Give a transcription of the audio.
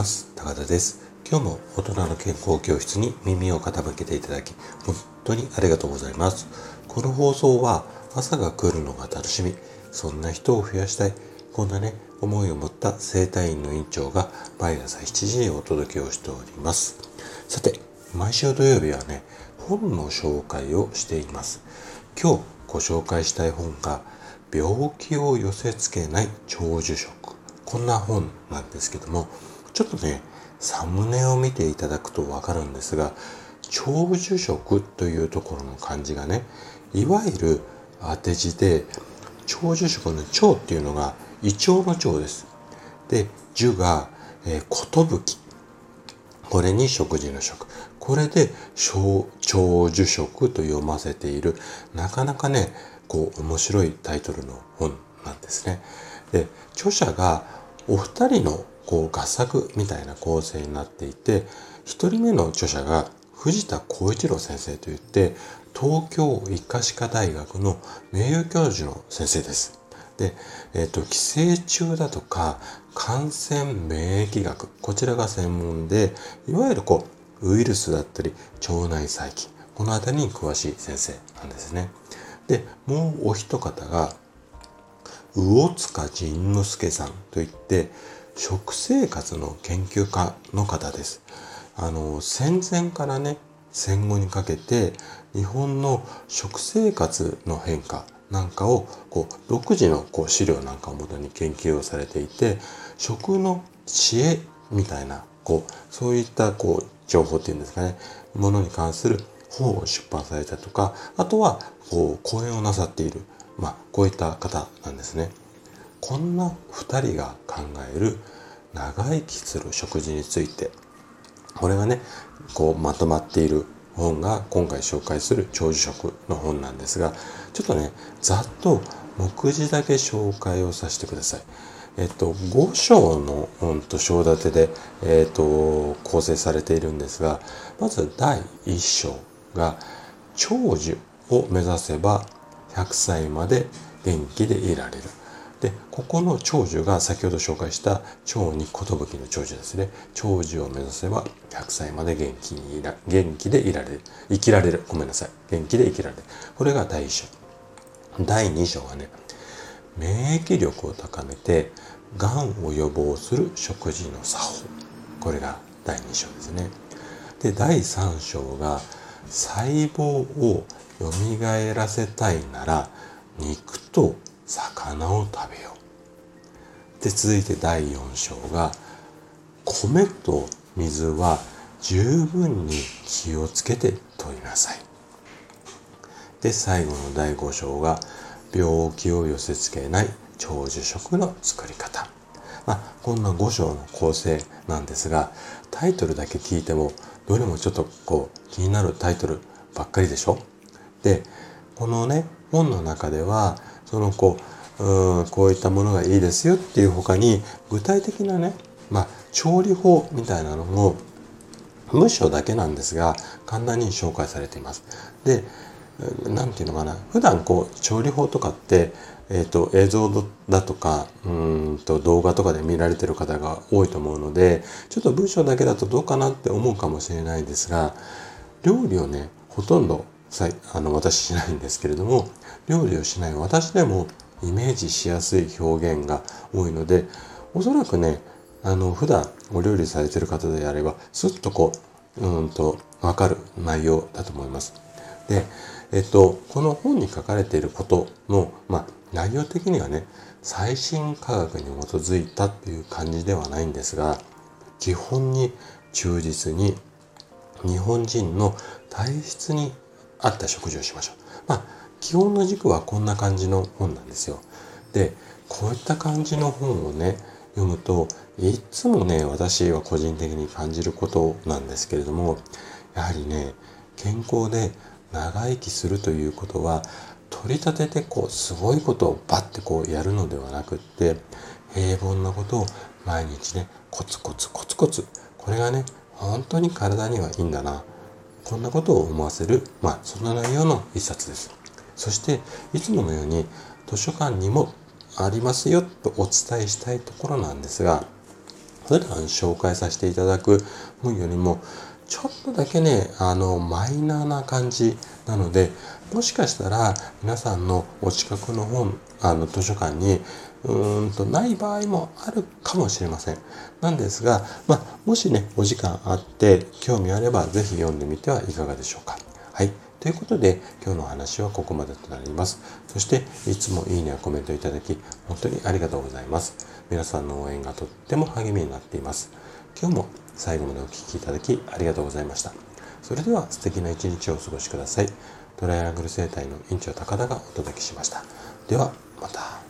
ます。高田です。今日も大人の健康教室に耳を傾けていただき本当にありがとうございます。この放送は朝が来るのが楽しみ。そんな人を増やしたい。こんなね思いを持った生体院の院長が毎朝7時にお届けをしております。さて毎週土曜日はね本の紹介をしています。今日ご紹介したい本が病気を寄せ付けない長寿食。こんな本なんですけどもちょっとねサムネを見ていただくとわかるんですが長寿食というところの漢字がねいわゆる当て字で長寿食の長っていうのが胃腸の長です。で、寿が、えー、寿。これに食事の食。これで長寿食と読ませている、なかなかね、こう面白いタイトルの本なんですね。で、著者がお二人のこう合作みたいな構成になっていて、一人目の著者が藤田光一郎先生といって東京医科歯科大学の名誉教授の先生です。で、えっ、と、寄生虫だとか感染免疫学、こちらが専門で、いわゆるこう、ウイルスだったり腸内細菌、この辺りに詳しい先生なんですね。で、もうお一方が、魚塚仁之助さんといって、食生活の研究家の方です。あの、戦前からね、戦後にかけて日本の食生活の変化なんかをこう独自のこう資料なんかをもとに研究をされていて食の知恵みたいなこうそういったこう情報っていうんですかねものに関する本を出版されたとかあとはこう講演をなさっているまあこういった方なんですね。こんな2人が考える長生きする食事についてこれがねこうまとまっている本が今回紹介する長寿食の本なんですがちょっとねざっと目次だけ紹介をさせてください。えっと、5章の本と章立てで、えっと、構成されているんですがまず第1章が長寿を目指せば100歳まで元気でいられる。で、ここの長寿が先ほど紹介した長に寿の長寿ですね。長寿を目指せば100歳まで元気にいら、元気でいられる。生きられる。ごめんなさい。元気で生きられる。これが第1章。第2章はね、免疫力を高めて、がんを予防する食事の作法。これが第2章ですね。で、第3章が、細胞を蘇らせたいなら、肉と魚を食べよう。で、続いて第4章が、米と水は十分に気をつけて取りなさい。で、最後の第5章が、病気を寄せ付けない長寿食の作り方。まあ、こんな5章の構成なんですが、タイトルだけ聞いても、どれもちょっとこう気になるタイトルばっかりでしょ？で、このね、本の中では、そのこううんこういったものがいいですよっていう他に具体的なね、まあ、調理法みたいなのも文章だけなんですが簡単に紹介されています。で何て言うのかな普段こう調理法とかって、えーと、映像だとかうんと動画とかで見られてる方が多いと思うのでちょっと文章だけだとどうかなって思うかもしれないですが料理をねほとんどあの私しないんですけれども料理をしない私でもイメージしやすい表現が多いのでおそらくねあの普段お料理されてる方であればスッとこううんと分かる内容だと思います。で、えっと、この本に書かれていることの、まあ、内容的にはね最新科学に基づいたっていう感じではないんですが基本に忠実に日本人の体質に合った食事をしましょう。まあ、基本の軸はこんな感じの本なんですよ。で、こういった感じの本をね、読むといつもね、私は個人的に感じることなんですけれども、やはりね、健康で長生きするということは、取り立ててこう、すごいことをバッてこうやるのではなくって、平凡なことを毎日ね、コツコツコツコツ、これがね、本当に体にはいいんだな。こんなことを思わせる、まあ、そんな内容の一冊です。そして、いつものように図書館にもありますよとお伝えしたいところなんですが、普段紹介させていただく本よりもちょっとだけね、あの、マイナーな感じなので、もしかしたら皆さんのお近くの本、あの、図書館に、うーんと、ない場合もあるかもしれません。なんですが、まあ、もしね、お時間あって、興味あれば、ぜひ読んでみてはいかがでしょうか。はい。ということで、今日のお話はここまでとなります。そして、いつもいいねやコメントいただき、本当にありがとうございます。皆さんの応援がとっても励みになっています。今日も最後までお聴きいただきありがとうございました。それでは素敵な一日をお過ごしください。トライアングル生態の院長高田がお届けしました。では、また。